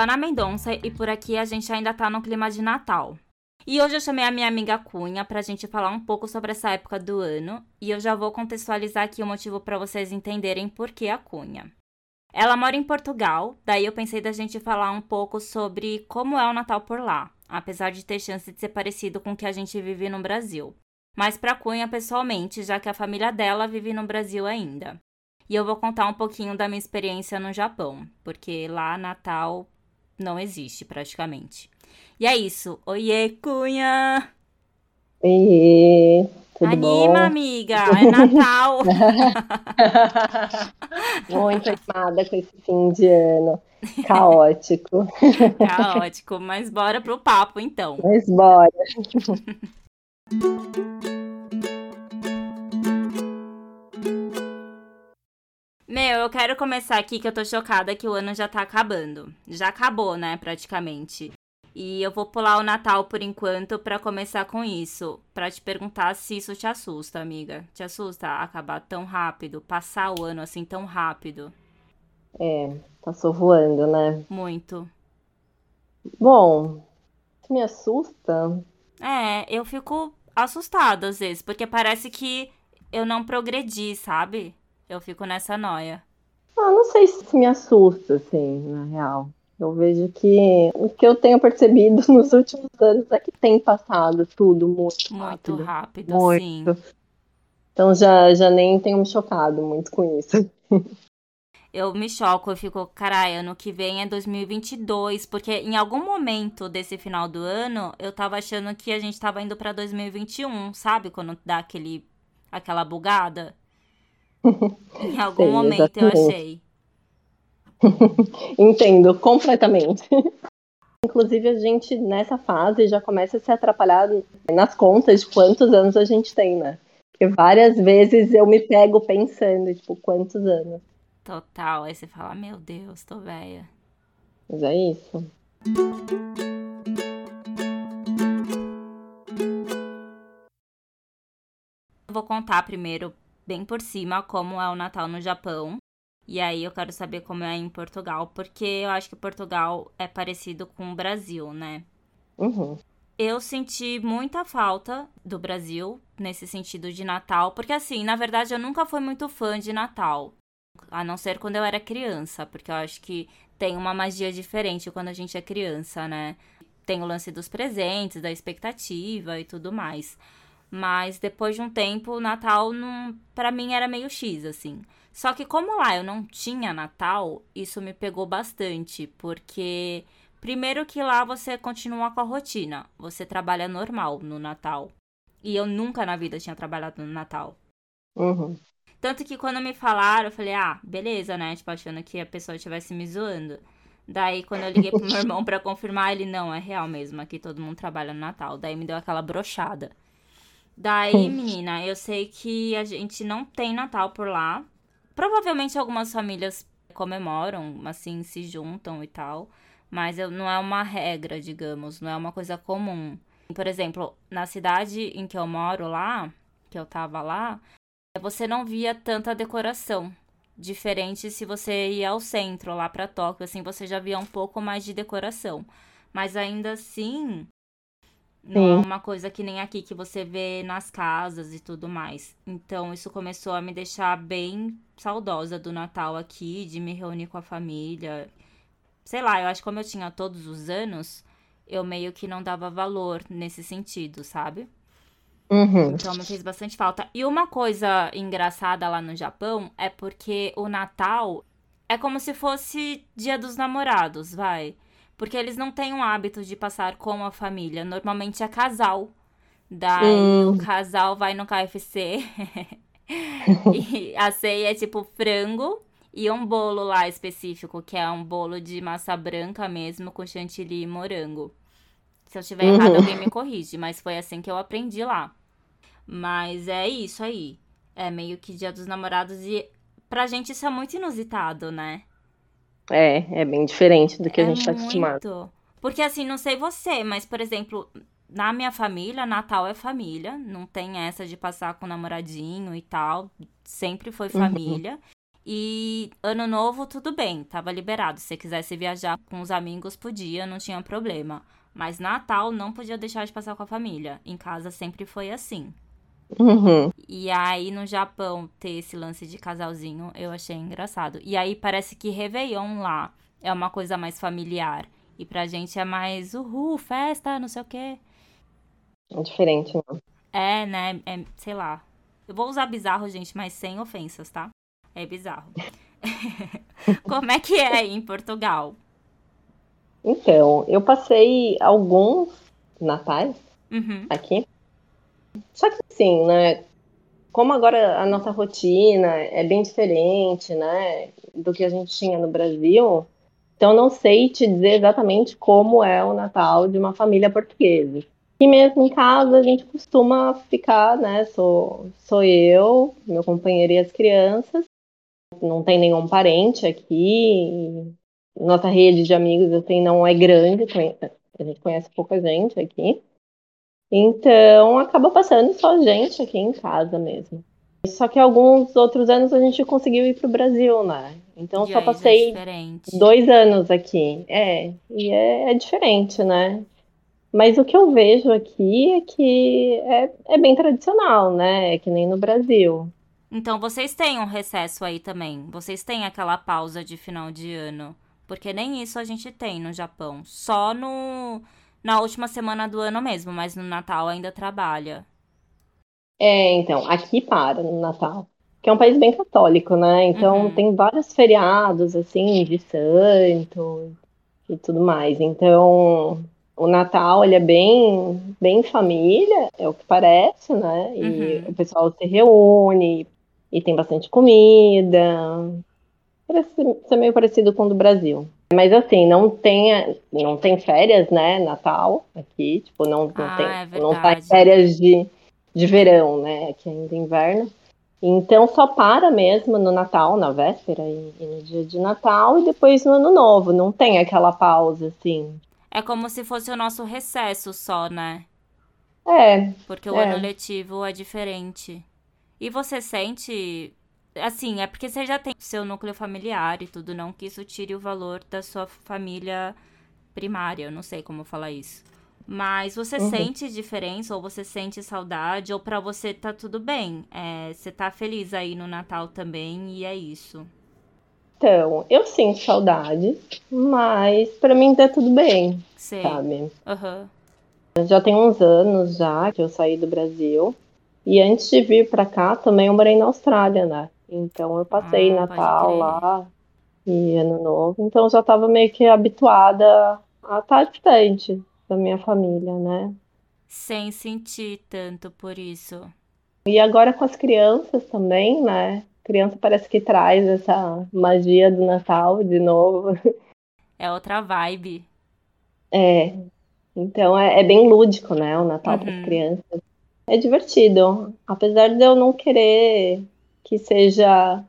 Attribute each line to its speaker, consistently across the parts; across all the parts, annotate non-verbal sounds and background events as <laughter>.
Speaker 1: sou a Ana Mendonça e por aqui a gente ainda tá no clima de Natal. E hoje eu chamei a minha amiga Cunha pra gente falar um pouco sobre essa época do ano e eu já vou contextualizar aqui o motivo para vocês entenderem por que a Cunha. Ela mora em Portugal, daí eu pensei da gente falar um pouco sobre como é o Natal por lá, apesar de ter chance de ser parecido com o que a gente vive no Brasil. Mas para Cunha pessoalmente, já que a família dela vive no Brasil ainda. E eu vou contar um pouquinho da minha experiência no Japão, porque lá Natal não existe praticamente. E é isso. Oiê, Cunha!
Speaker 2: Oiê! Tudo
Speaker 1: Anima,
Speaker 2: bom?
Speaker 1: amiga! É Natal! <laughs>
Speaker 2: Muito animada com esse fim de ano. Caótico. <laughs>
Speaker 1: Caótico, mas bora pro papo então.
Speaker 2: Mas bora. <laughs>
Speaker 1: Meu, eu quero começar aqui que eu tô chocada que o ano já tá acabando. Já acabou, né, praticamente. E eu vou pular o Natal por enquanto pra começar com isso, Pra te perguntar se isso te assusta, amiga. Te assusta acabar tão rápido, passar o ano assim tão rápido?
Speaker 2: É, passou voando, né?
Speaker 1: Muito.
Speaker 2: Bom, me assusta.
Speaker 1: É, eu fico assustada às vezes, porque parece que eu não progredi, sabe? Eu fico nessa noia.
Speaker 2: Ah, não sei se me assusta, assim, na real. Eu vejo que o que eu tenho percebido <laughs> nos últimos anos é que tem passado tudo muito rápido.
Speaker 1: Muito rápido,
Speaker 2: Muito.
Speaker 1: sim.
Speaker 2: Então já, já nem tenho me chocado muito com isso. <laughs>
Speaker 1: Eu me choco, eu fico, carai, ano que vem é 2022, porque em algum momento desse final do ano eu tava achando que a gente tava indo pra 2021, sabe? Quando dá aquele, aquela bugada. Em <laughs> algum
Speaker 2: Sei,
Speaker 1: momento eu
Speaker 2: exatamente.
Speaker 1: achei. <laughs>
Speaker 2: Entendo completamente. <laughs> Inclusive, a gente nessa fase já começa a se atrapalhar nas contas de quantos anos a gente tem, né? Porque várias vezes eu me pego pensando, tipo, quantos anos.
Speaker 1: Total. Aí você fala, meu Deus, tô velha.
Speaker 2: Mas é isso.
Speaker 1: Eu vou contar primeiro, bem por cima, como é o Natal no Japão. E aí eu quero saber como é em Portugal, porque eu acho que Portugal é parecido com o Brasil, né?
Speaker 2: Uhum.
Speaker 1: Eu senti muita falta do Brasil nesse sentido de Natal, porque assim, na verdade eu nunca fui muito fã de Natal, a não ser quando eu era criança, porque eu acho que tem uma magia diferente quando a gente é criança, né? Tem o lance dos presentes, da expectativa e tudo mais. Mas depois de um tempo, o Natal não, para mim era meio X assim. Só que como lá eu não tinha Natal, isso me pegou bastante, porque Primeiro que lá você continua com a rotina. Você trabalha normal no Natal. E eu nunca na vida tinha trabalhado no Natal.
Speaker 2: Uhum.
Speaker 1: Tanto que quando me falaram, eu falei, ah, beleza, né? Tipo, achando que a pessoa estivesse me zoando. Daí, quando eu liguei pro meu <laughs> irmão pra confirmar, ele, não, é real mesmo, aqui todo mundo trabalha no Natal. Daí me deu aquela brochada. Daí, menina, eu sei que a gente não tem Natal por lá. Provavelmente algumas famílias comemoram, assim, se juntam e tal. Mas eu- não é uma regra, digamos, não é uma coisa comum. Por exemplo, na cidade em que eu moro lá, que eu tava lá, você não via tanta decoração. Diferente se você ia ao centro, lá pra Tóquio, assim, você já via um pouco mais de decoração. Mas ainda assim, não é uma coisa que nem aqui que você vê nas casas e tudo mais. Então, isso começou a me deixar bem saudosa do Natal aqui, de me reunir com a família. Sei lá, eu acho que como eu tinha todos os anos, eu meio que não dava valor nesse sentido, sabe?
Speaker 2: Uhum.
Speaker 1: Então me fez bastante falta. E uma coisa engraçada lá no Japão é porque o Natal é como se fosse Dia dos Namorados, vai. Porque eles não têm o hábito de passar com a família. Normalmente é casal. Daí
Speaker 2: Hum.
Speaker 1: o casal vai no KFC. <laughs> e a ceia é tipo frango e um bolo lá específico, que é um bolo de massa branca mesmo, com chantilly e morango. Se eu estiver errado,
Speaker 2: Uhum.
Speaker 1: alguém me corrige, mas foi assim que eu aprendi lá. Mas é isso aí. É meio que Dia dos Namorados e pra gente isso é muito inusitado, né?
Speaker 2: É, é bem diferente do que a
Speaker 1: É
Speaker 2: gente tá acostumado.
Speaker 1: Porque assim, não sei você, mas por exemplo, na minha família, Natal é família, não tem essa de passar com namoradinho e tal, sempre foi
Speaker 2: Uhum.
Speaker 1: família. E ano novo, tudo bem, tava liberado. Se você quisesse viajar com os amigos, podia, não tinha problema. Mas Natal não podia deixar de passar com a família. Em casa sempre foi assim.
Speaker 2: Uhum.
Speaker 1: E aí no Japão ter esse lance de casalzinho, eu achei engraçado. E aí parece que Réveillon lá é uma coisa mais familiar. E pra gente é mais uhul, festa, não sei o quê.
Speaker 2: É diferente, não.
Speaker 1: É, né? É, sei lá. Eu vou usar bizarro, gente, mas sem ofensas, tá? É bizarro. <laughs> Como é que é aí em Portugal?
Speaker 2: Então, eu passei alguns natais
Speaker 1: Uhum.
Speaker 2: aqui. Só que assim, né? Como agora a nossa rotina é bem diferente, né? Do que a gente tinha no Brasil, então não sei te dizer exatamente como é o Natal de uma família portuguesa. E mesmo em casa a gente costuma ficar, né? Sou, sou eu, meu companheiro e as crianças. Não tem nenhum parente aqui. Nossa rede de amigos assim não é grande, a gente conhece pouca gente aqui. Então acaba passando só gente aqui em casa mesmo. Só que alguns outros anos a gente conseguiu ir pro Brasil, né? Então
Speaker 1: E
Speaker 2: só
Speaker 1: é
Speaker 2: passei
Speaker 1: diferente.
Speaker 2: dois anos aqui. É, e é, é diferente, né? Mas o que eu vejo aqui é que é, é bem tradicional, né? É que nem no Brasil.
Speaker 1: Então vocês têm um recesso aí também. Vocês têm aquela pausa de final de ano. Porque nem isso a gente tem no Japão. Só no na última semana do ano mesmo, mas no Natal ainda trabalha.
Speaker 2: É, então, aqui para no Natal. Que é um país bem católico, né? Então
Speaker 1: Uhum.
Speaker 2: tem vários feriados, assim, de santo e tudo mais. Então, o Natal, ele é bem, bem família, é o que parece, né? E
Speaker 1: Uhum.
Speaker 2: o pessoal se reúne e tem bastante comida. Parece ser meio parecido com o do Brasil. Mas assim, não tem, não tem férias, né? Natal aqui, tipo, não, não
Speaker 1: Ah,
Speaker 2: tem,
Speaker 1: é
Speaker 2: não tá em férias de, de verão, né? Aqui ainda é inverno. Então só para mesmo no Natal, na véspera e, e no dia de Natal, e depois no Ano Novo. Não tem aquela pausa, assim.
Speaker 1: É como se fosse o nosso recesso só, né?
Speaker 2: É,
Speaker 1: Porque o
Speaker 2: É.
Speaker 1: ano letivo é diferente. E você sente. Assim, é porque você já tem seu núcleo familiar e tudo, não que isso tire o valor da sua família primária, eu não sei como falar isso. Mas você
Speaker 2: Uhum.
Speaker 1: sente diferença, ou você sente saudade, ou pra você tá tudo bem. É, você tá feliz aí no Natal também, e é isso.
Speaker 2: então, eu sinto saudade, mas pra mim tá tudo bem,
Speaker 1: Sei.
Speaker 2: sabe?
Speaker 1: Aham.
Speaker 2: Já tem uns anos já que eu saí do Brasil. E antes de vir pra cá, também eu morei na Austrália, né? Então eu passei
Speaker 1: Ah,
Speaker 2: Natal lá e Ano Novo. Então eu já estava meio que habituada a estar distante da minha família, né?
Speaker 1: Sem sentir tanto por isso.
Speaker 2: E agora com as crianças também, né? Criança parece que traz essa magia do Natal de novo. <laughs>
Speaker 1: É outra vibe.
Speaker 2: É, então é, é bem lúdico, né? O Natal para
Speaker 1: Uhum.
Speaker 2: as crianças. É divertido, apesar de eu não querer que seja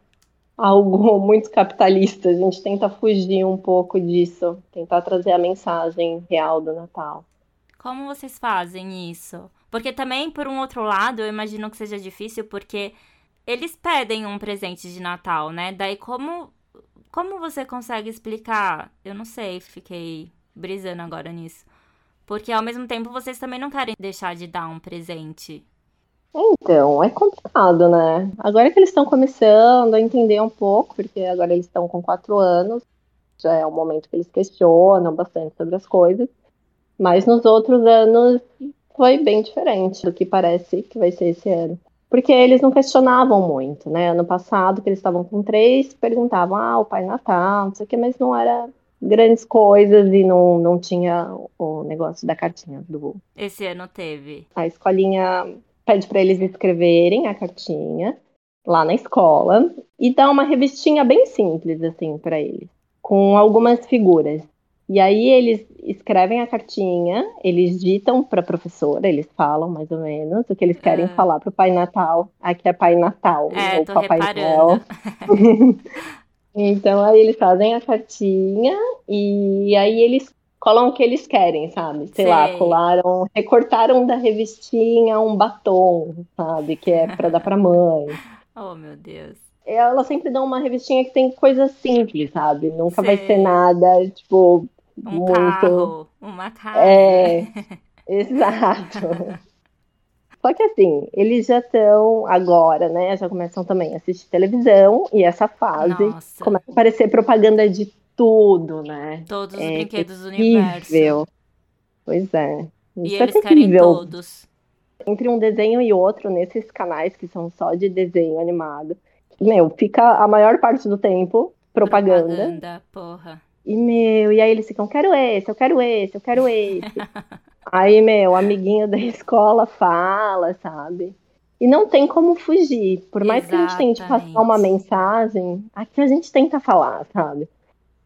Speaker 2: algo <laughs> muito capitalista. A gente tenta fugir um pouco disso, tentar trazer a mensagem real do Natal.
Speaker 1: Como vocês fazem isso? Porque também, por um outro lado, eu imagino que seja difícil, porque eles pedem um presente de Natal, né? Daí, como, como você consegue explicar? Eu não sei, fiquei brisando agora nisso. Porque ao mesmo tempo vocês também não querem deixar de dar um presente.
Speaker 2: Então, é complicado, né? Agora que eles estão começando a entender um pouco, porque agora eles estão com quatro anos, já é um momento que eles questionam bastante sobre as coisas. Mas nos outros anos foi bem diferente do que parece que vai ser esse ano. Porque eles não questionavam muito, né? Ano passado, que eles estavam com três, perguntavam, ah, o Pai Natal, não sei o quê, mas não era grandes coisas e não, não tinha o negócio da cartinha do,
Speaker 1: Esse ano teve.
Speaker 2: a escolinha pede para eles escreverem a cartinha lá na escola e dá uma revistinha bem simples assim para eles, com algumas figuras. E aí eles escrevem a cartinha, eles ditam para a professora, eles falam mais ou menos o que eles querem
Speaker 1: Ah.
Speaker 2: falar para o Pai Natal. Aqui é Pai Natal,
Speaker 1: É,
Speaker 2: ou Papai Noel.
Speaker 1: reparando. <laughs> <laughs>
Speaker 2: Então aí eles fazem a cartinha e aí eles colam o que eles querem, sabe? Sei lá,
Speaker 1: Sei.
Speaker 2: colaram, recortaram da revistinha um batom, sabe? Que é pra dar pra mãe. <laughs>
Speaker 1: Oh, meu Deus.
Speaker 2: Ela sempre dá uma revistinha que tem coisas simples, sabe? Nunca
Speaker 1: Sei.
Speaker 2: vai ser nada, tipo,
Speaker 1: Um
Speaker 2: muito.
Speaker 1: carro, uma casa.
Speaker 2: É, <laughs> exato. Só que assim, eles já estão agora, né? Já começam também a assistir televisão e essa fase
Speaker 1: Nossa,
Speaker 2: começa a aparecer propaganda de tudo, né?
Speaker 1: todos os
Speaker 2: É
Speaker 1: brinquedos do universo.
Speaker 2: terrível. Pois é.
Speaker 1: E
Speaker 2: Isso é
Speaker 1: eles querem
Speaker 2: terrível.
Speaker 1: todos.
Speaker 2: Entre um desenho e outro, nesses canais que são só de desenho animado, meu, fica a maior parte do tempo propaganda.
Speaker 1: Propaganda, porra.
Speaker 2: E, meu, e aí eles ficam, quero esse, eu quero esse, eu quero esse. <laughs> aí, meu, amiguinho da escola fala, sabe? E não tem como fugir. Por mais que a gente tente passar uma
Speaker 1: Exatamente.
Speaker 2: mensagem, aqui a gente tenta falar, sabe?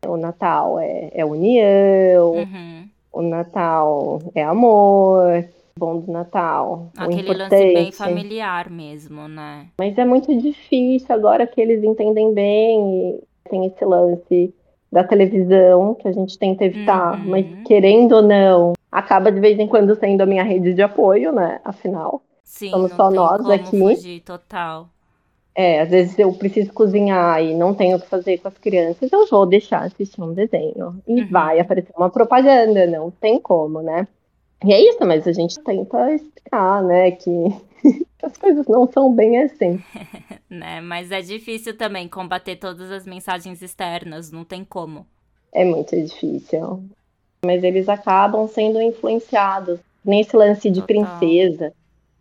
Speaker 2: O Natal é, é união,
Speaker 1: Uhum.
Speaker 2: o Natal é amor, bom do Natal,
Speaker 1: Aquele lance bem familiar mesmo, né?
Speaker 2: Mas é muito difícil agora que eles entendem bem e tem esse lance da televisão que a gente tenta evitar,
Speaker 1: Uhum.
Speaker 2: mas querendo ou não, acaba de vez em quando sendo a minha rede de apoio, né? Afinal,
Speaker 1: Sim,
Speaker 2: Somos só nós aqui.
Speaker 1: fugir, total.
Speaker 2: É, às vezes eu preciso cozinhar e não tenho o que fazer com as crianças, eu vou deixar assistir um desenho e
Speaker 1: Uhum.
Speaker 2: vai aparecer uma propaganda, não tem como, né? E é isso, mas a gente tenta explicar, né, que <laughs> as coisas não são bem assim. <laughs>
Speaker 1: Né? Mas é difícil também combater todas as mensagens externas, não tem como.
Speaker 2: É muito difícil. Mas eles acabam sendo influenciados nesse lance de
Speaker 1: Total.
Speaker 2: princesa.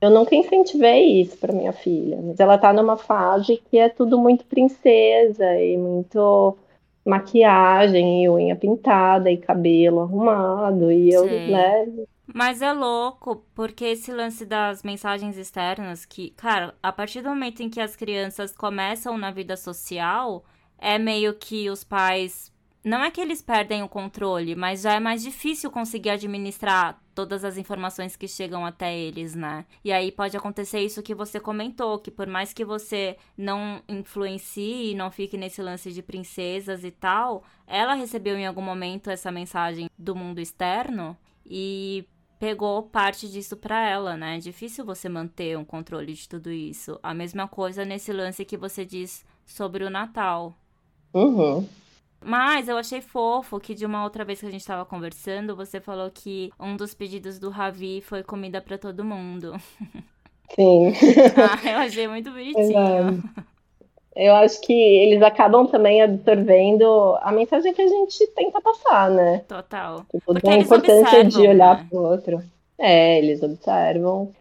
Speaker 2: Eu nunca incentivei isso para minha filha, mas ela tá numa fase que é tudo muito princesa e muito maquiagem e unha pintada e cabelo arrumado e eu, né,
Speaker 1: Mas é louco, porque esse lance das mensagens externas, que, cara, a partir do momento em que as crianças começam na vida social, é meio que os pais. Não é que eles perdem o controle, mas já é mais difícil conseguir administrar todas as informações que chegam até eles, né? E aí pode acontecer isso que você comentou, que por mais que você não influencie, não fique nesse lance de princesas e tal, ela recebeu em algum momento essa mensagem do mundo externo e pegou parte disso pra ela, né? É difícil você manter um controle de tudo isso. A mesma coisa nesse lance que você diz sobre o Natal.
Speaker 2: uhum.
Speaker 1: Mas eu achei fofo que de uma outra vez que a gente tava conversando, você falou que um dos pedidos do Ravi foi comida pra todo mundo.
Speaker 2: Sim. <laughs>
Speaker 1: Ah, eu achei muito <laughs> bonitinho.
Speaker 2: Eu acho que eles acabam também absorvendo a mensagem que a gente tenta passar, né?
Speaker 1: Total.
Speaker 2: Tipo,
Speaker 1: Porque eles
Speaker 2: importância de olhar
Speaker 1: né?
Speaker 2: pro outro. É, eles observam.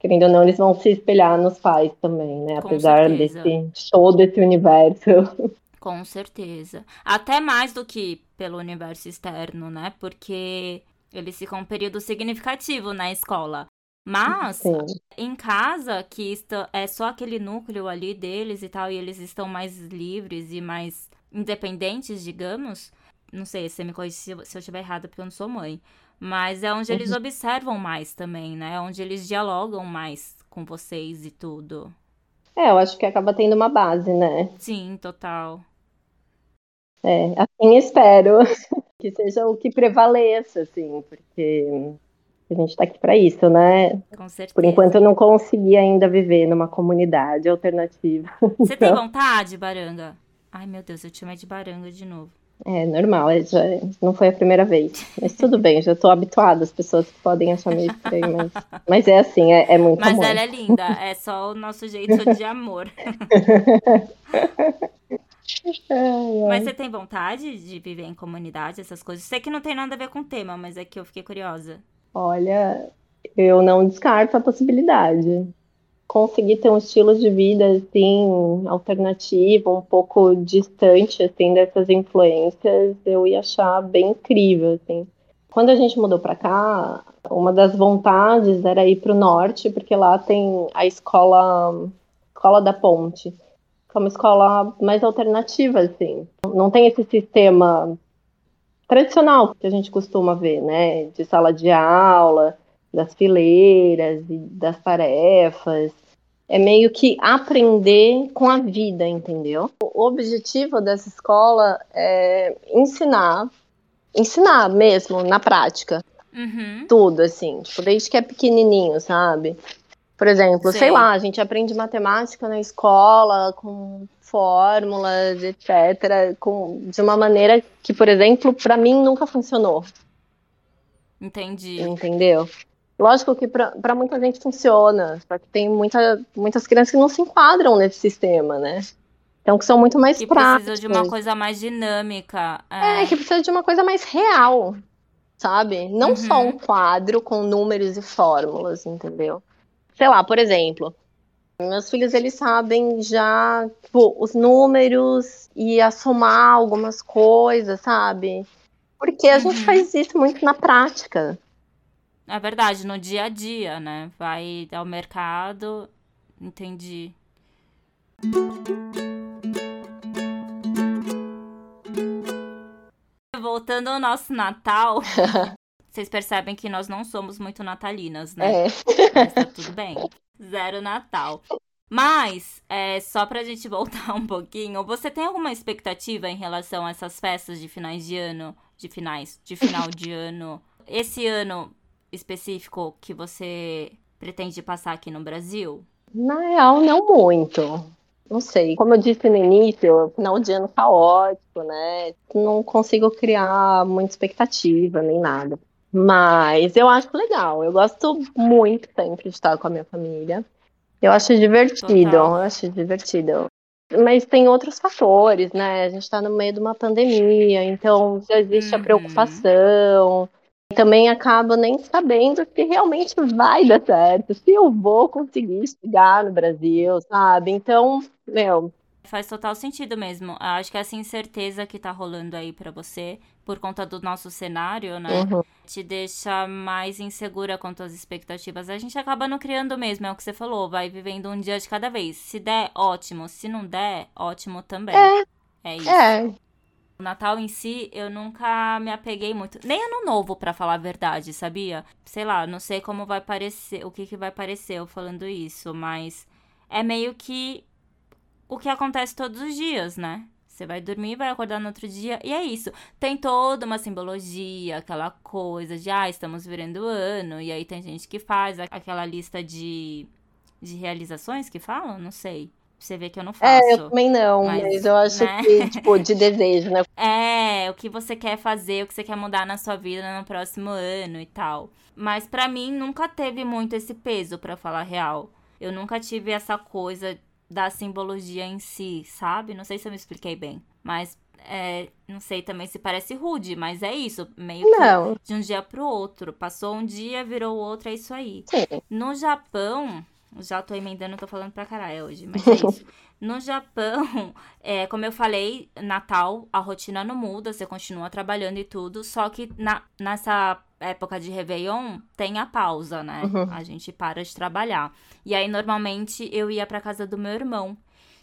Speaker 2: Querendo ou não, eles vão se espelhar nos pais também, né?
Speaker 1: Com
Speaker 2: Apesar
Speaker 1: certeza.
Speaker 2: desse todo esse universo. <laughs>
Speaker 1: Com certeza. Até mais do que pelo universo externo, né? Porque eles ficam um período significativo na escola. Mas
Speaker 2: Sim.
Speaker 1: em casa, que está, é só aquele núcleo ali deles e tal, e eles estão mais livres e mais independentes, digamos. Não sei, você me corrige se eu estiver errada, porque eu não sou mãe. Mas é onde eles observam mais também, né? É onde eles dialogam mais com vocês e tudo.
Speaker 2: É, eu acho que acaba tendo uma base, né?
Speaker 1: Sim, total.
Speaker 2: É, assim espero <laughs> que seja o que prevaleça, assim, porque a gente tá aqui pra isso, né?
Speaker 1: Com certeza.
Speaker 2: Por enquanto eu não consegui ainda viver numa comunidade alternativa. <laughs>
Speaker 1: Você tem
Speaker 2: Então,
Speaker 1: vontade, Baranga? Ai, meu Deus, eu te chamei de Baranga de novo.
Speaker 2: é normal, é, já, não foi a primeira vez. Mas tudo bem, já tô habituada às pessoas que podem achar meio estranho, mas, mas é assim, é, é muito
Speaker 1: Mas
Speaker 2: amor.
Speaker 1: ela é linda, é só o nosso jeito de amor. <laughs> <laughs> Mas você tem vontade de viver em comunidade, essas coisas? Sei que não tem nada a ver com o tema, mas é que eu fiquei curiosa.
Speaker 2: Olha, eu não descarto a possibilidade. Conseguir ter um estilo de vida assim, alternativo, um pouco distante assim dessas influências, eu ia achar bem incrível, assim. Quando a gente mudou para cá, uma das vontades era ir para o norte, porque lá tem a escola, escola da Ponte, é uma escola mais alternativa, assim. Não tem esse sistema tradicional que a gente costuma ver, né? De sala de aula, das fileiras e das tarefas. É meio que aprender com a vida, entendeu? O objetivo dessa escola é ensinar, ensinar mesmo, na prática,
Speaker 1: Uhum.
Speaker 2: tudo, assim, tipo, desde que é pequenininho, sabe? Por exemplo, sei.
Speaker 1: Sei.
Speaker 2: lá, a gente aprende matemática na escola com fórmulas, etc, com, de uma maneira que, por exemplo, para mim nunca funcionou,
Speaker 1: Entendi.
Speaker 2: entendeu? Lógico que para muita gente funciona, só que tem muita, muitas crianças que não se enquadram nesse sistema, né? Então, que são muito mais
Speaker 1: Que
Speaker 2: práticas.
Speaker 1: precisa de uma coisa mais dinâmica.
Speaker 2: É, que precisa de uma coisa mais real, sabe? Não só
Speaker 1: Uhum.
Speaker 2: um quadro com números e fórmulas, entendeu? Sei lá, por exemplo, meus filhos eles sabem já, tipo, os números e a somar algumas coisas, sabe? Porque a gente
Speaker 1: Uhum.
Speaker 2: faz isso muito na prática.
Speaker 1: É verdade, no dia a dia, né? Vai ao mercado. Entendi. Voltando ao nosso Natal, <laughs> vocês percebem que nós não somos muito natalinas, né?
Speaker 2: É.
Speaker 1: Mas tá tudo bem. Zero Natal. Mas, é, só pra gente <laughs> voltar um pouquinho, você tem alguma expectativa em relação a essas festas de finais de ano? De finais, de final de ano? Esse ano específico que você pretende passar aqui no Brasil?
Speaker 2: Na real, não muito. Não sei. Como eu disse no início, final de ano caótico, né? Não consigo criar muita expectativa nem nada. Mas eu acho legal. Eu gosto muito sempre de estar com a minha família. Eu acho divertido,
Speaker 1: Total.
Speaker 2: eu acho divertido. Mas tem outros fatores, né? A gente está no meio de uma pandemia, então já existe a
Speaker 1: Uhum.
Speaker 2: preocupação. E também acabo nem sabendo se realmente vai dar certo, se eu vou conseguir chegar no Brasil, sabe? Então, meu,
Speaker 1: Faz total sentido mesmo. Acho que essa incerteza que tá rolando aí pra você, por conta do nosso cenário, né?
Speaker 2: uhum,
Speaker 1: te deixa mais insegura quanto às expectativas. A gente acaba não criando mesmo, é o que você falou, vai vivendo um dia de cada vez. Se der, ótimo. Se não der, ótimo também.
Speaker 2: É.
Speaker 1: É isso.
Speaker 2: é,
Speaker 1: O Natal em si, eu nunca me apeguei muito. Nem ano novo, pra falar a verdade, sabia? Sei lá, não sei como vai parecer, o que, que vai parecer eu falando isso, mas é meio que o que acontece todos os dias, né? Você vai dormir, vai acordar no outro dia, e é isso. Tem toda uma simbologia, aquela coisa de, ah, estamos virando ano, e aí tem gente que faz aquela lista de, de realizações que falam, não sei. Você vê que eu não faço.
Speaker 2: é, eu também não,
Speaker 1: mas,
Speaker 2: mas eu acho
Speaker 1: né?
Speaker 2: que, tipo, de desejo, né? <laughs>
Speaker 1: É, o que você quer fazer, o que você quer mudar na sua vida no próximo ano e tal. Mas pra mim nunca teve muito esse peso, pra falar real. Eu nunca tive essa coisa da simbologia em si, sabe? Não sei se eu me expliquei bem. Mas é, não sei também se parece rude, mas é isso. Meio que de um dia pro outro. Passou um dia, virou outro, é isso aí.
Speaker 2: sim.
Speaker 1: No Japão, já tô emendando, tô falando pra caralho hoje, mas é <laughs> isso. No Japão, é, como eu falei, Natal, a rotina não muda, você continua trabalhando e tudo, só que na, nessa época de Réveillon tem a pausa, né?
Speaker 2: Uhum.
Speaker 1: A gente para de trabalhar. E aí, normalmente, eu ia pra casa do meu irmão.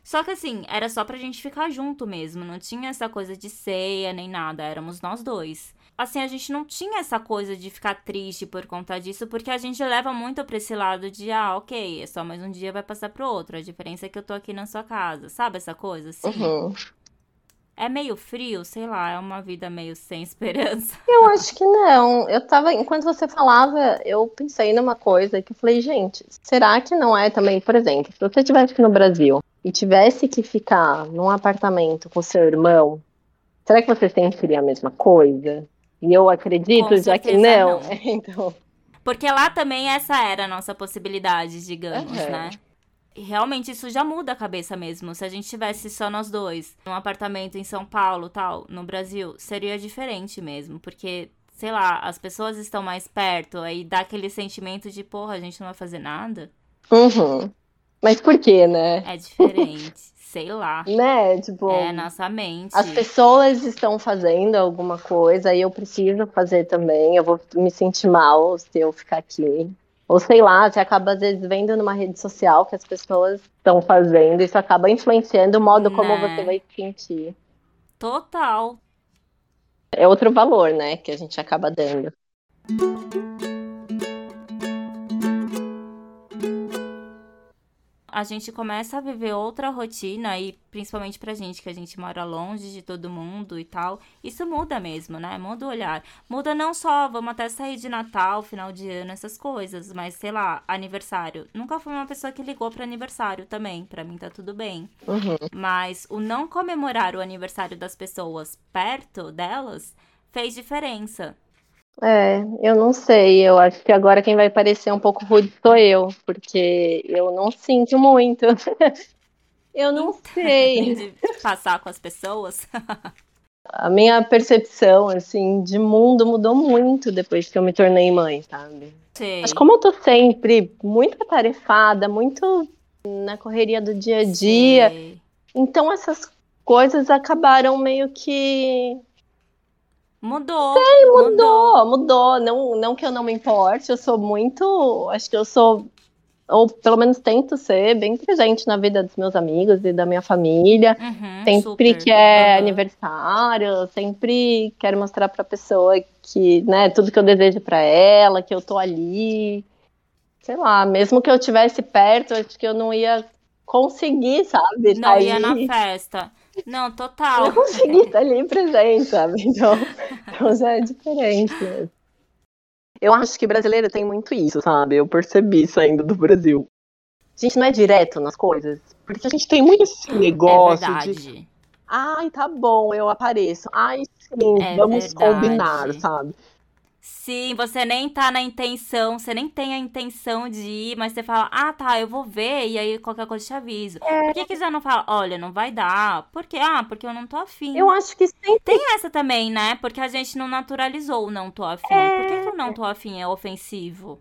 Speaker 1: Só que assim, era só pra gente ficar junto mesmo, não tinha essa coisa de ceia nem nada, éramos nós dois. Assim, a gente não tinha essa coisa de ficar triste por conta disso, porque a gente leva muito pra esse lado de, ah, ok, é só mais um dia, vai passar pro outro. A diferença é que eu tô aqui na sua casa, sabe essa coisa? Assim,
Speaker 2: Uhum.
Speaker 1: É meio frio, sei lá, é uma vida meio sem esperança.
Speaker 2: Eu acho que não. Eu tava, enquanto você falava, eu pensei numa coisa que eu falei, gente, será que não é também, por exemplo, se você estivesse aqui no Brasil e tivesse que ficar num apartamento com seu irmão, será que você sentiria a mesma coisa? E eu acredito,
Speaker 1: Com
Speaker 2: já que não.
Speaker 1: não. <laughs>
Speaker 2: Então,
Speaker 1: Porque lá também essa era a nossa possibilidade, digamos,
Speaker 2: Aham.
Speaker 1: né? Realmente isso já muda a cabeça mesmo. Se a gente tivesse só nós dois, num apartamento em São Paulo, tal, no Brasil, seria diferente mesmo, porque sei lá, as pessoas estão mais perto, aí dá aquele sentimento de, porra, a gente não vai fazer nada.
Speaker 2: uhum. Mas por quê, né?
Speaker 1: É diferente, <laughs> sei lá.
Speaker 2: Né? Tipo,
Speaker 1: É nossa mente.
Speaker 2: as pessoas estão fazendo alguma coisa e eu preciso fazer também. Eu vou me sentir mal se eu ficar aqui. Ou sei lá, você acaba às vezes vendo numa rede social que as pessoas estão fazendo, isso acaba influenciando o modo como
Speaker 1: Né.
Speaker 2: você vai se sentir.
Speaker 1: Total.
Speaker 2: É outro valor, né, que a gente acaba dando.
Speaker 1: A gente começa a viver outra rotina e principalmente pra gente que a gente mora longe de todo mundo e tal, isso muda mesmo, né? Muda o olhar. Muda não só, vamos até sair de Natal, final de ano, essas coisas, mas sei lá, aniversário. Nunca fui uma pessoa que ligou para aniversário também, para mim tá tudo bem.
Speaker 2: Uhum.
Speaker 1: Mas o não comemorar o aniversário das pessoas perto delas fez diferença.
Speaker 2: É, eu não sei. Eu acho que agora quem vai parecer um pouco rude sou eu, porque eu não sinto muito. <laughs> eu não sei.
Speaker 1: De passar com as pessoas. <laughs>
Speaker 2: A minha percepção, assim, de mundo mudou muito depois que eu me tornei mãe, sabe?
Speaker 1: Sei.
Speaker 2: Mas como eu tô sempre muito atarefada, muito na correria do dia a dia,
Speaker 1: Sei.
Speaker 2: então essas coisas acabaram meio que
Speaker 1: Mudou.
Speaker 2: Mudou, mudou. Não, não que eu não me importe, eu sou muito. Acho que eu sou, ou pelo menos tento ser, bem presente na vida dos meus amigos e da minha família.
Speaker 1: Uhum,
Speaker 2: Sempre
Speaker 1: super.
Speaker 2: que é
Speaker 1: Aham.
Speaker 2: aniversário, sempre quero mostrar pra pessoa que, né, tudo que eu desejo pra ela, que eu tô ali. Sei lá, mesmo que eu estivesse perto, acho que eu não ia conseguir, sabe?
Speaker 1: Não
Speaker 2: tá
Speaker 1: ia na festa. Não,
Speaker 2: Eu
Speaker 1: total.
Speaker 2: não consegui estar ali presente, sabe? Então, então já é diferente. Eu acho que brasileiro tem muito isso, sabe? Eu percebi saindo do Brasil. A gente não é direto nas coisas. Porque a gente tem muito esse
Speaker 1: É
Speaker 2: negócio de.
Speaker 1: verdade.
Speaker 2: Ai, tá bom, eu apareço. Ai, sim,
Speaker 1: É
Speaker 2: vamos
Speaker 1: verdade.
Speaker 2: combinar, sabe?
Speaker 1: Sim, você nem tá na intenção, você nem tem a intenção de ir, mas você fala, ah, tá, eu vou ver, e aí qualquer coisa eu te aviso. Por que que já não fala, olha, não vai dar? Por quê? Ah, porque eu não tô afim.
Speaker 2: Eu acho que sempre.
Speaker 1: Tem essa também, né? Porque a gente não naturalizou o não tô afim. Por que, que o não tô afim é ofensivo?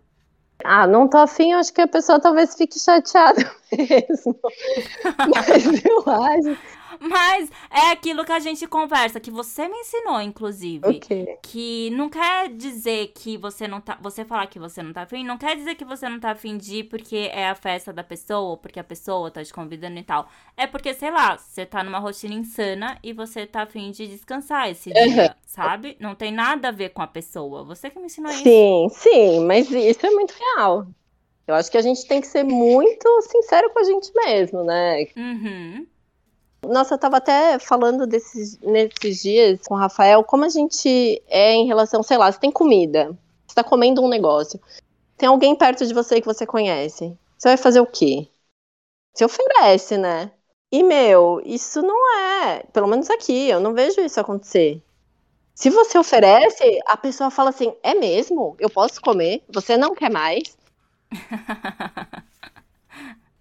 Speaker 2: Ah, não tô afim, eu acho que a pessoa talvez fique chateada <laughs> mesmo. <laughs> Mas eu acho.
Speaker 1: Mas é aquilo que a gente conversa, que você me ensinou, inclusive.
Speaker 2: O quê?
Speaker 1: Que não quer dizer que você não tá. Você falar que você não tá afim, não quer dizer que você não tá afim de ir porque é a festa da pessoa, ou porque a pessoa tá te convidando e tal. É porque, sei lá, você tá numa rotina insana e você tá afim de descansar esse dia, sabe? Não tem nada a ver com a pessoa. Você que me ensinou isso.
Speaker 2: Sim, sim, mas isso é muito real. Eu acho que a gente tem que ser muito sincero com a gente mesmo, né?
Speaker 1: Uhum.
Speaker 2: Nossa, eu tava até falando desses, nesses dias com o Rafael, como a gente é em relação, sei lá, você tem comida, você tá comendo um negócio, tem alguém perto de você que você conhece, você vai fazer o quê? Você oferece, né? E, meu, isso não é, pelo menos aqui, eu não vejo isso acontecer. Se você oferece, a pessoa fala assim: é mesmo? Eu posso comer? Você não quer mais? <laughs>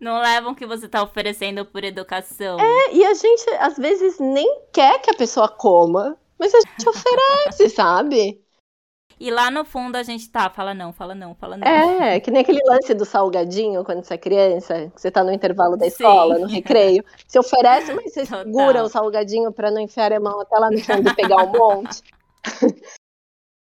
Speaker 1: Não levam o que você tá oferecendo por educação.
Speaker 2: É, e a gente, às vezes, nem quer que a pessoa coma, mas a gente oferece, <laughs> sabe?
Speaker 1: E lá no fundo a gente tá, fala não, fala não, fala não.
Speaker 2: É, que nem aquele lance do salgadinho quando você é criança, que você tá no intervalo da
Speaker 1: Sim.
Speaker 2: escola, no recreio. <laughs> Você oferece, mas você
Speaker 1: Total.
Speaker 2: segura o salgadinho pra não enfiar a mão até lá no fundo e pegar um monte.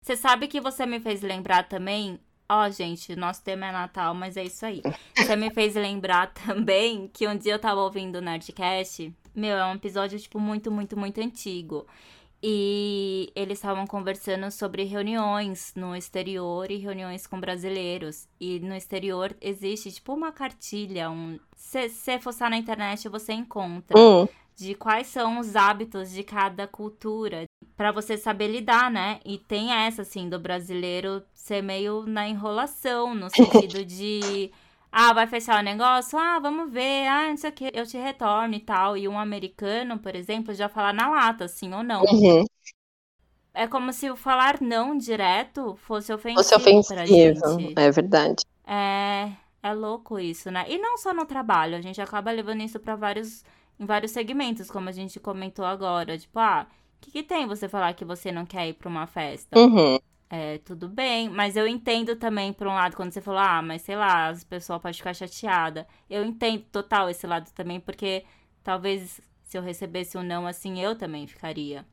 Speaker 1: Você sabe que você me fez lembrar também. Ó, gente, nosso tema é Natal, mas é isso aí. Você me fez lembrar <laughs> também que um dia eu tava ouvindo o Nerdcast. Meu, é um episódio, tipo, muito, muito, muito antigo. E eles estavam conversando sobre reuniões no exterior e reuniões com brasileiros. E no exterior existe, tipo, uma cartilha. Um... Se você fuçar na internet, você encontra
Speaker 2: Hum,
Speaker 1: de quais são os hábitos de cada cultura Pra você saber lidar, né? E tem essa assim do brasileiro ser meio na enrolação, no <laughs> sentido de ah, vai fechar o negócio? Ah, vamos ver. Ah, não sei o que, eu te retorno e tal. E um americano, por exemplo, já fala na lata, sim ou não.
Speaker 2: uhum.
Speaker 1: É como se o falar não direto fosse ofensivo,
Speaker 2: Fosse ofensivo,
Speaker 1: gente.
Speaker 2: é verdade.
Speaker 1: É, é louco isso, né? E não só no trabalho, a gente acaba levando isso pra vários, em vários segmentos, como a gente comentou agora. Tipo, ah, o que, que tem você falar que você não quer ir pra uma festa?
Speaker 2: Uhum.
Speaker 1: É, tudo bem, mas eu entendo também, por um lado, quando você falou, ah, mas sei lá, as pessoas podem ficar chateadas. Eu entendo total esse lado também, porque talvez se eu recebesse um não assim, eu também ficaria.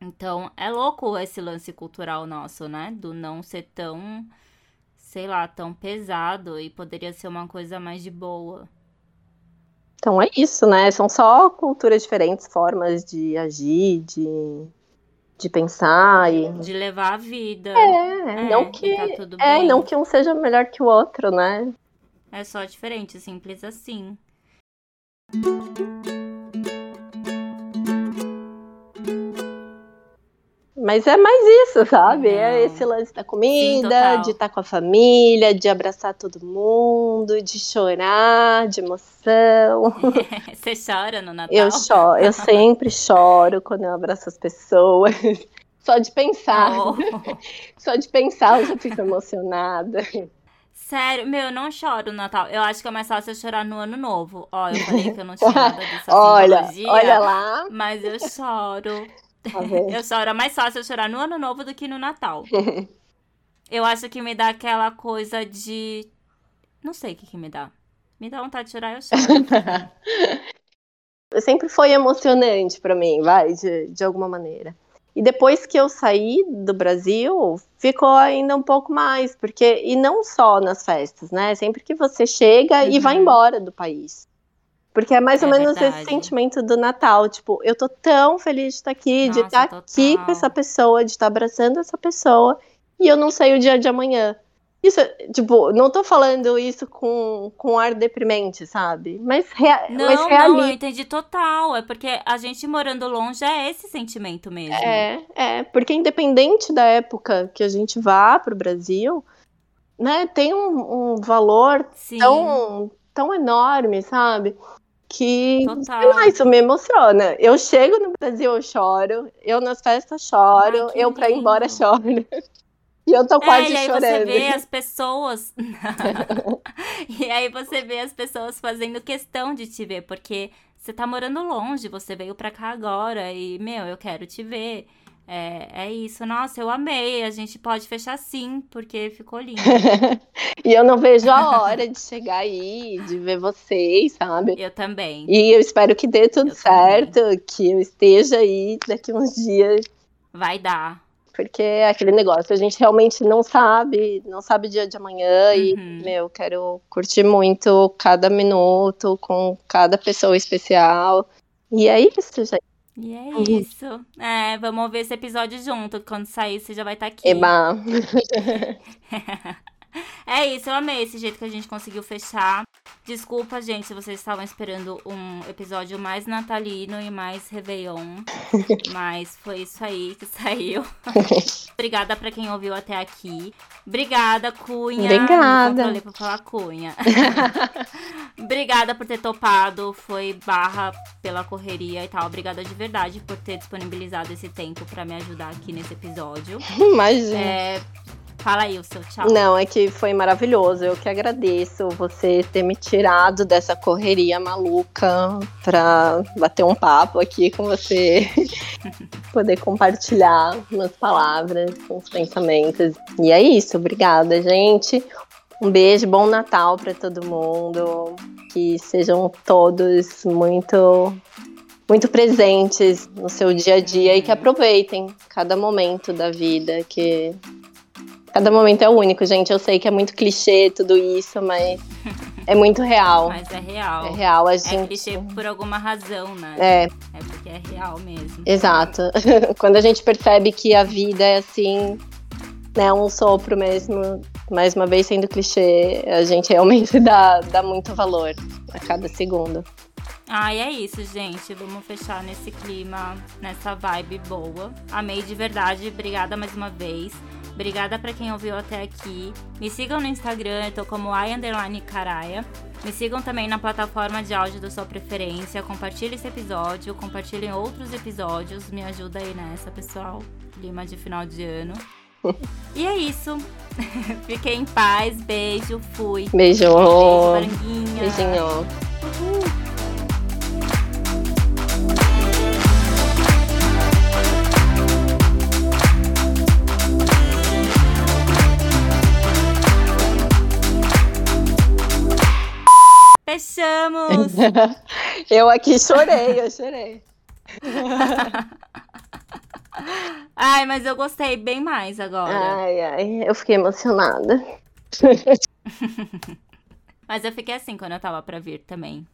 Speaker 1: Então, é louco esse lance cultural nosso, né? Do não ser tão, sei lá, tão pesado e poderia ser uma coisa mais de boa.
Speaker 2: Então é isso, né? São só culturas diferentes, formas de agir, de, de pensar e.
Speaker 1: De levar a vida.
Speaker 2: É,
Speaker 1: É,
Speaker 2: não que.
Speaker 1: tá
Speaker 2: É, não que um seja melhor que o outro, né?
Speaker 1: É só diferente, simples assim.
Speaker 2: Mas é mais isso, sabe? É
Speaker 1: Não.
Speaker 2: esse lance da comida,
Speaker 1: total.
Speaker 2: de estar com a família, de abraçar todo mundo, de chorar, de emoção. <laughs>
Speaker 1: Você chora no Natal?
Speaker 2: Eu choro, eu sempre choro quando eu abraço as pessoas. <laughs> Só de pensar,
Speaker 1: Oh. <laughs>
Speaker 2: só de pensar eu já fico emocionada.
Speaker 1: Sério, meu, eu não choro no Natal. Eu acho que é mais fácil eu chorar no Ano Novo. Ó, eu falei que eu não tinha nada dessa
Speaker 2: Olha,
Speaker 1: simbologia,
Speaker 2: olha lá.
Speaker 1: mas eu choro.
Speaker 2: Tá?
Speaker 1: Eu choro. É mais fácil eu chorar no Ano Novo do que no Natal. <laughs> Eu acho que me dá aquela coisa de. Não sei o que, que me dá. Me dá vontade de chorar, eu choro. <laughs>
Speaker 2: sempre foi emocionante pra mim, vai, de, de alguma maneira. E depois que eu saí do Brasil, ficou ainda um pouco mais, porque e não só nas festas, né? Sempre que você chega e
Speaker 1: Uhum.
Speaker 2: vai embora do país. Porque é mais ou
Speaker 1: É
Speaker 2: menos
Speaker 1: verdade.
Speaker 2: esse sentimento do Natal, tipo, eu tô tão feliz de estar aqui, de
Speaker 1: Nossa,
Speaker 2: estar aqui
Speaker 1: total.
Speaker 2: com essa pessoa, de estar abraçando essa pessoa, e eu não sei o dia de amanhã. Isso, tipo, não tô falando isso com, com ar deprimente, sabe? Mas, rea
Speaker 1: Não,
Speaker 2: mas
Speaker 1: não,
Speaker 2: reali-
Speaker 1: eu entendi total. É porque a gente morando longe é esse sentimento mesmo.
Speaker 2: É, é, porque independente da época que a gente vá para o Brasil, né, tem um, um valor
Speaker 1: Sim,
Speaker 2: tão, tão enorme, sabe? Que lá, isso me emociona. Eu chego no Brasil, eu choro, eu nas festas choro,
Speaker 1: Ai,
Speaker 2: eu pra ir embora choro. <laughs> E eu tô
Speaker 1: É,
Speaker 2: quase
Speaker 1: e aí
Speaker 2: chorando.
Speaker 1: você vê as pessoas. <laughs> e aí você vê as pessoas fazendo questão de te ver, porque você tá morando longe, você veio pra cá agora e, meu, eu quero te ver. É, é isso, nossa, eu amei. A gente pode fechar sim, porque ficou lindo. <laughs>
Speaker 2: E eu não vejo a hora de chegar aí, de ver vocês, sabe?
Speaker 1: Eu também.
Speaker 2: E eu espero que dê tudo
Speaker 1: Eu também.
Speaker 2: certo, que eu esteja aí daqui uns dias
Speaker 1: Vai dar.
Speaker 2: Porque é aquele negócio, a gente realmente não sabe, não sabe o dia de amanhã e,
Speaker 1: Uhum.
Speaker 2: meu, quero curtir muito cada minuto com cada pessoa especial. E é isso, gente.
Speaker 1: E é isso. É, vamos ouvir esse episódio junto. Quando sair, você já vai estar aqui.
Speaker 2: Eba. <laughs> <laughs>
Speaker 1: É isso, eu amei esse jeito que a gente conseguiu fechar. Desculpa, gente, se vocês estavam esperando um episódio mais natalino e mais Réveillon. <laughs> Mas foi isso aí que saiu. <laughs> Obrigada pra quem ouviu até aqui. Obrigada, Cunha.
Speaker 2: Obrigada.
Speaker 1: Controlei pra falar Cunha. <laughs> Obrigada por ter topado. Foi barra pela correria e tal. Obrigada de verdade por ter disponibilizado esse tempo pra me ajudar aqui nesse episódio.
Speaker 2: Imagina.
Speaker 1: É, Fala aí o seu tchau.
Speaker 2: Não, é que foi maravilhoso. Eu que agradeço você ter me tirado dessa correria maluca pra bater um papo aqui com você, <laughs> poder compartilhar umas palavras, uns pensamentos. E é isso, obrigada, gente. Um beijo, bom Natal pra todo mundo. Que sejam todos muito muito presentes no seu dia a dia e que aproveitem cada momento da vida, que Cada momento é único, gente. Eu sei que é muito clichê tudo isso, mas é muito real. <laughs>
Speaker 1: Mas é real.
Speaker 2: É real, a
Speaker 1: É
Speaker 2: gente.
Speaker 1: clichê por alguma razão, né?
Speaker 2: É,
Speaker 1: É porque é real mesmo.
Speaker 2: exato. <laughs> Quando a gente percebe que a vida é assim, né, um sopro mesmo, mais uma vez sendo clichê, a gente realmente <laughs> dá, dá muito valor a cada segundo.
Speaker 1: Ah, e é isso, gente. Vamos fechar nesse clima, nessa vibe boa. Amei de verdade. Obrigada mais uma vez. Obrigada pra quem ouviu até aqui. Me sigam no Instagram, eu tô como i underline caraia. Me sigam também na plataforma de áudio da sua preferência. Compartilhe esse episódio, compartilhem outros episódios. Me ajuda aí nessa, pessoal. Clima de final de ano. <laughs> E é isso. <laughs> Fiquem em paz. Beijo. Fui.
Speaker 2: Beijo.
Speaker 1: Beijo.
Speaker 2: Beijinho.
Speaker 1: Fechamos! <laughs>
Speaker 2: Eu aqui chorei, eu chorei. <laughs>
Speaker 1: Ai, mas eu gostei bem mais agora.
Speaker 2: Ai, ai, eu fiquei emocionada. <laughs>
Speaker 1: Mas eu fiquei assim quando eu tava pra vir também.